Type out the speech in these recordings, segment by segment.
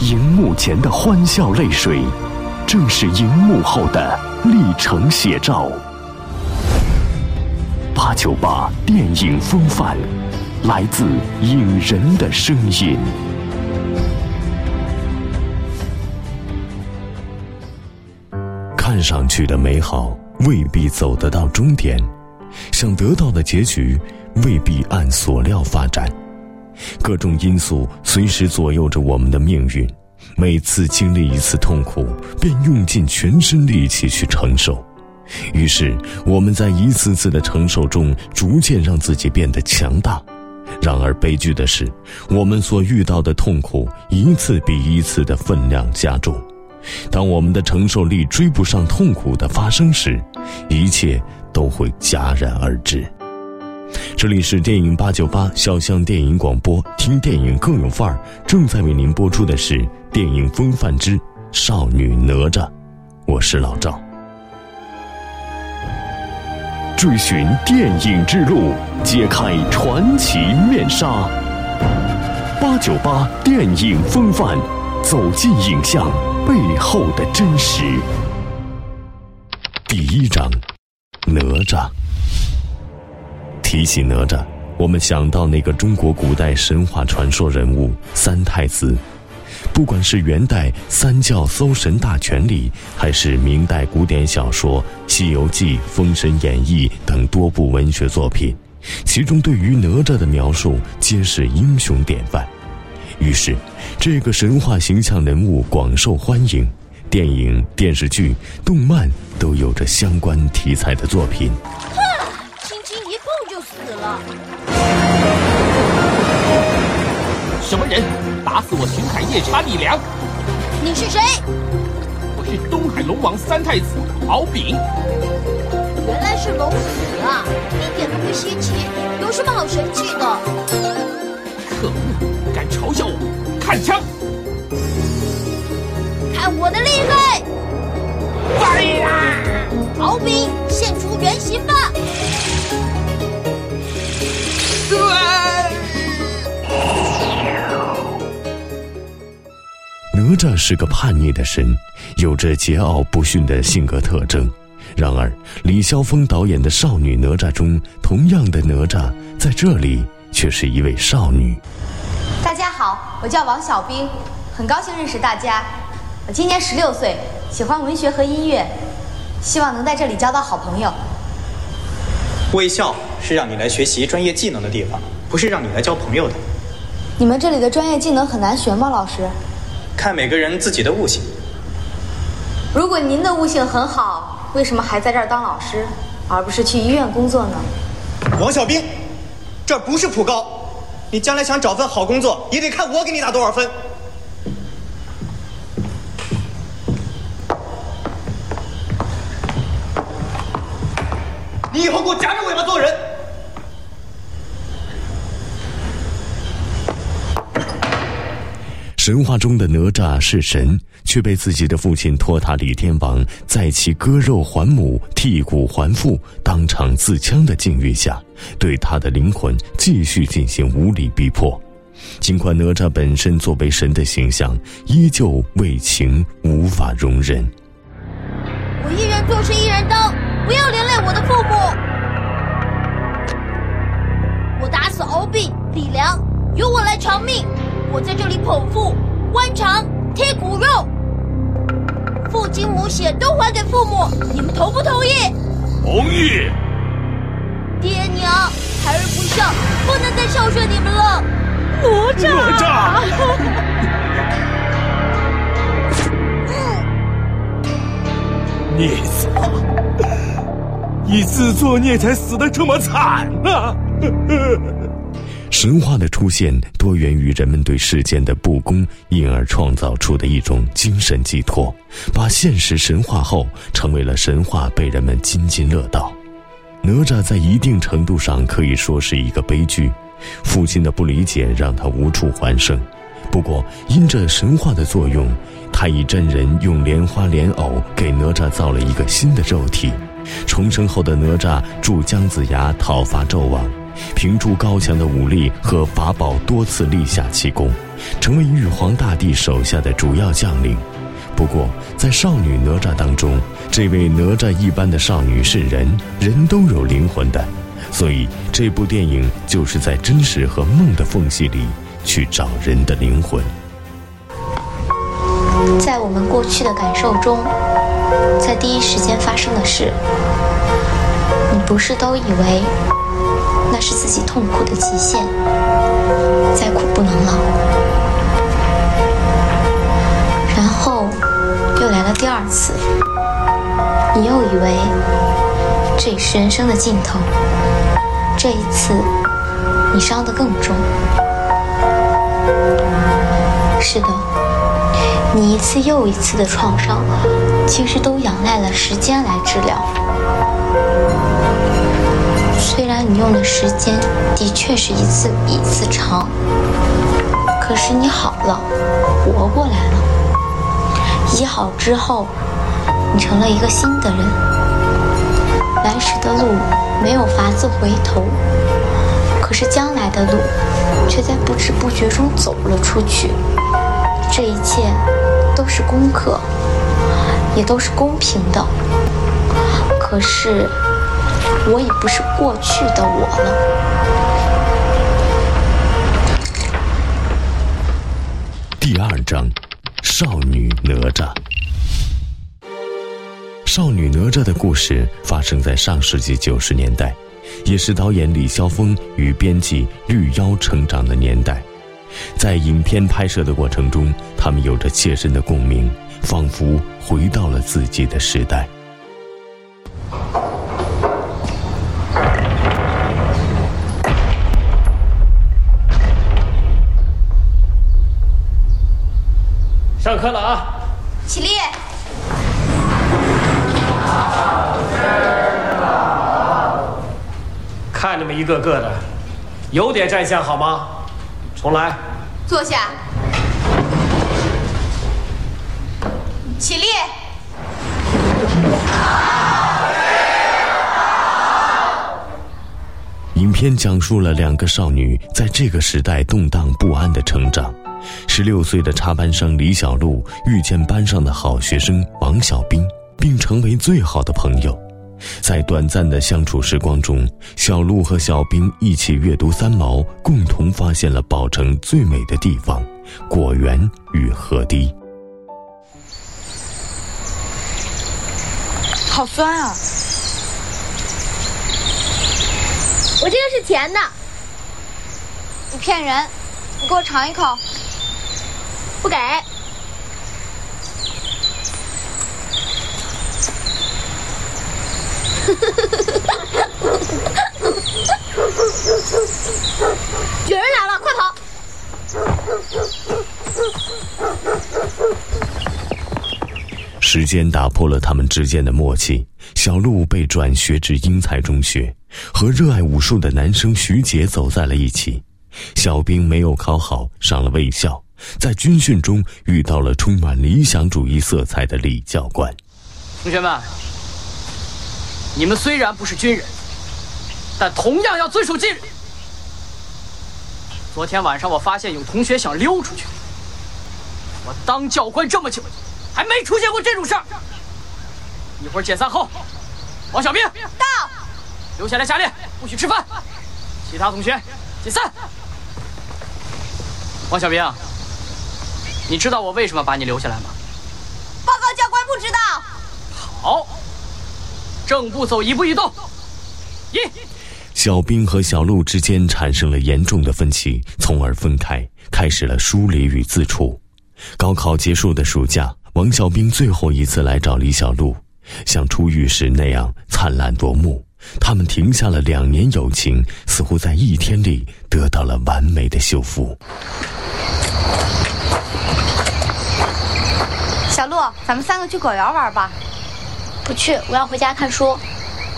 荧幕前的欢笑泪水，正是荧幕后的历程写照。八九八电影风范，来自影人的声音。看上去的美好未必走得到终点，想得到的结局未必按所料发展。各种因素随时左右着我们的命运，每次经历一次痛苦，便用尽全身力气去承受。于是，我们在一次次的承受中，逐渐让自己变得强大。然而，悲剧的是，我们所遇到的痛苦一次比一次的分量加重。当我们的承受力追不上痛苦的发生时，一切都会戛然而止。这里是电影八九八小象电影广播，听电影更有范儿。正在为您播出的是电影《风范之少女哪吒》，我是老赵。追寻电影之路，揭开传奇面纱。八九八电影风范，走进影像背后的真实。第一章，哪吒。提起哪吒，我们想到那个中国古代神话传说人物三太子。不管是元代三教搜神大全里，还是明代古典小说《西游记》《封神演义》等多部文学作品，其中对于哪吒的描述皆是英雄典范。于是，这个神话形象人物广受欢迎，电影、电视剧、动漫都有着相关题材的作品。什么人打死我巡海夜叉李良？你是谁？我是东海龙王三太子敖丙。原来是龙子啊，一点都不稀奇。有什么好神气的？可恶！敢嘲笑我！看枪！看我的厉害！来呀！敖丙，现出原形吧！哪吒是个叛逆的神，有着桀骜不驯的性格特征。然而，李霄峰导演的《少女哪吒》中，同样的哪吒在这里却是一位少女。大家好，我叫王小兵，很高兴认识大家。我今年十六岁，喜欢文学和音乐，希望能在这里交到好朋友。卫校是让你来学习专业技能的地方，不是让你来交朋友的。你们这里的专业技能很难学吗，老师？看每个人自己的悟性。如果您的悟性很好，为什么还在这儿当老师，而不是去医院工作呢？王小兵，这不是普高，你将来想找份好工作，也得看我给你打多少分。你以后给我夹着尾巴做人。神话中的哪吒是神，却被自己的父亲托塔李天王在其割肉还母、剔骨还父、当场自枪的境遇下，对他的灵魂继续进行无理逼迫。尽管哪吒本身作为神的形象，依旧为情无法容忍。我一人做事一人当，不要连累我的父母。我打死敖丙、李良，由我来偿命。我在这里剖腹、剜肠、贴骨肉，父精母血都还给父母，你们同不同意？同意。爹娘，孩儿不孝，不能再孝顺你们了。哪吒，哪吒，孽子，你自作孽才死的这么惨呢？神话的出现多源于人们对世间的不公，因而创造出的一种精神寄托，把现实神话后，成为了神话，被人们津津乐道。哪吒在一定程度上可以说是一个悲剧，父亲的不理解让他无处还生。不过，因着神话的作用，太乙真人用莲花莲藕给哪吒造了一个新的肉体。重生后的哪吒助姜子牙讨伐纣王。凭助高强的武力和法宝，多次立下奇功，成为玉皇大帝手下的主要将领。不过，在少女哪吒当中，这位哪吒一般的少女是人，人都有灵魂的，所以这部电影就是在真实和梦的缝隙里去找人的灵魂。在我们过去的感受中，在第一时间发生的事，你不是都以为那是自己痛苦的极限，再苦不能劳。然后又来了第二次，你又以为这是人生的尽头，这一次你伤得更重。是的。你一次又一次的创伤，其实都仰赖了时间来治疗。虽然你用的时间的确是一次比一次长，可是你好了，活过来了。医好之后，你成了一个新的人。来时的路没有法子回头，可是将来的路，却在不知不觉中走了出去。这一切。都是功课，也都是公平的。可是，我已不是过去的我了。第二章，少女哪吒。少女哪吒的故事发生在上世纪九十年代，也是导演李霄峰与编辑绿妖成长的年代。在影片拍摄的过程中，他们有着切身的共鸣，仿佛回到了自己的时代。上课了啊！起立。看你们一个个的，有点站相好吗？重来。坐下。起立。影片讲述了两个少女在这个时代动荡不安的成长。十六岁的插班生李小璐遇见班上的好学生王小兵，并成为最好的朋友。在短暂的相处时光中，小璐和小兵一起阅读三毛，共同发现了宝城最美的地方——果园与河堤。好酸啊！我这个是甜的。你骗人！你给我尝一口。不给。有人来了，快跑！时间打破了他们之间的默契。小鹿被转学至英才中学，和热爱武术的男生徐杰走在了一起。小兵没有考好，上了卫校，在军训中遇到了充满理想主义色彩的李教官。同学们。你们虽然不是军人，但同样要遵守纪律。昨天晚上我发现有同学想溜出去，我当教官这么久，还没出现过这种事儿。一会儿解散后，王小兵到，留下来下练，不许吃饭。其他同学解散。王小兵，你知道我为什么把你留下来吗？报告教官，不知道。好。正步走，一步一动。一，小兵和小鹿之间产生了严重的分歧，从而分开，开始了疏离与自处。高考结束的暑假，王小兵最后一次来找李小璐，像出狱时那样灿烂夺目。他们停下了两年友情，似乎在一天里得到了完美的修复。小鹿，咱们三个去果园玩吧。不去，我要回家看书。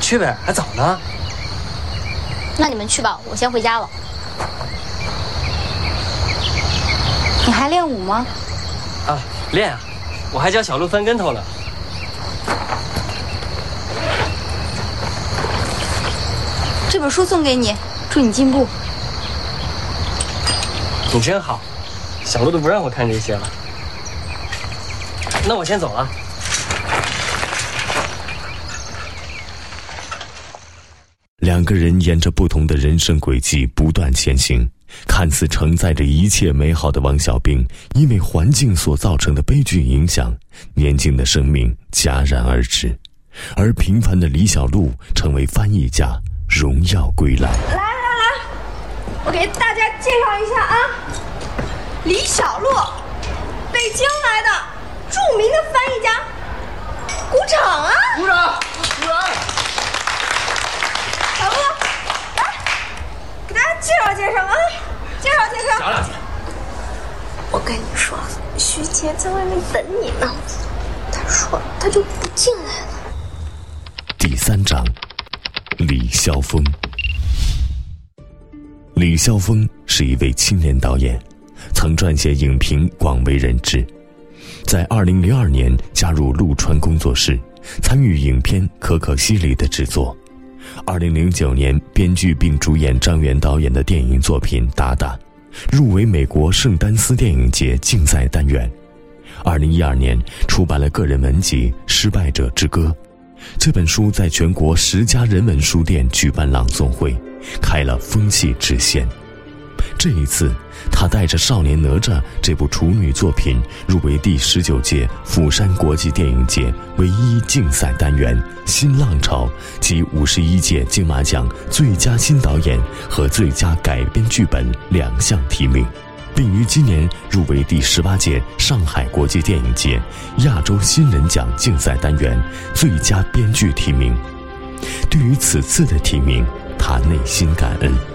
去呗，还早呢。那你们去吧，我先回家了。你还练舞吗？啊，练啊！我还教小鹿翻跟头呢。这本书送给你，祝你进步。你真好，小鹿都不让我看这些了。那我先走了。两个人沿着不同的人生轨迹不断前行，看似承载着一切美好的王小兵，因为环境所造成的悲剧影响，年轻的生命戛然而止，而平凡的李小璐成为翻译家，荣耀归来。来来来，我给大家介绍一下啊，李小璐，北京来的著名的翻译家，鼓掌啊！鼓掌，鼓掌。小璐，来，给大家介绍介绍啊，介绍介绍。讲两句。我跟你说，徐杰在外面等你呢，他说他就不进来了。第三章，李霄峰。李霄峰是一位青年导演，曾撰写影评，广为人知。在二零零二年加入陆川工作室，参与影片《可可西里》的制作。二零零九年编剧并主演张元导演的电影作品《达达》，入围美国圣丹斯电影节竞赛单元。二零一二年出版了个人文集《失败者之歌》。这本书在全国十家人文书店举办朗诵会，开了风气之先。这一次，他带着《少年哪吒》这部处女作品入围第十九届釜山国际电影节唯一竞赛单元“新浪潮”及五十一届金马奖最佳新导演和最佳改编剧本两项提名，并于今年入围第十八届上海国际电影节亚洲新人奖竞赛单元最佳编剧提名。对于此次的提名，他内心感恩。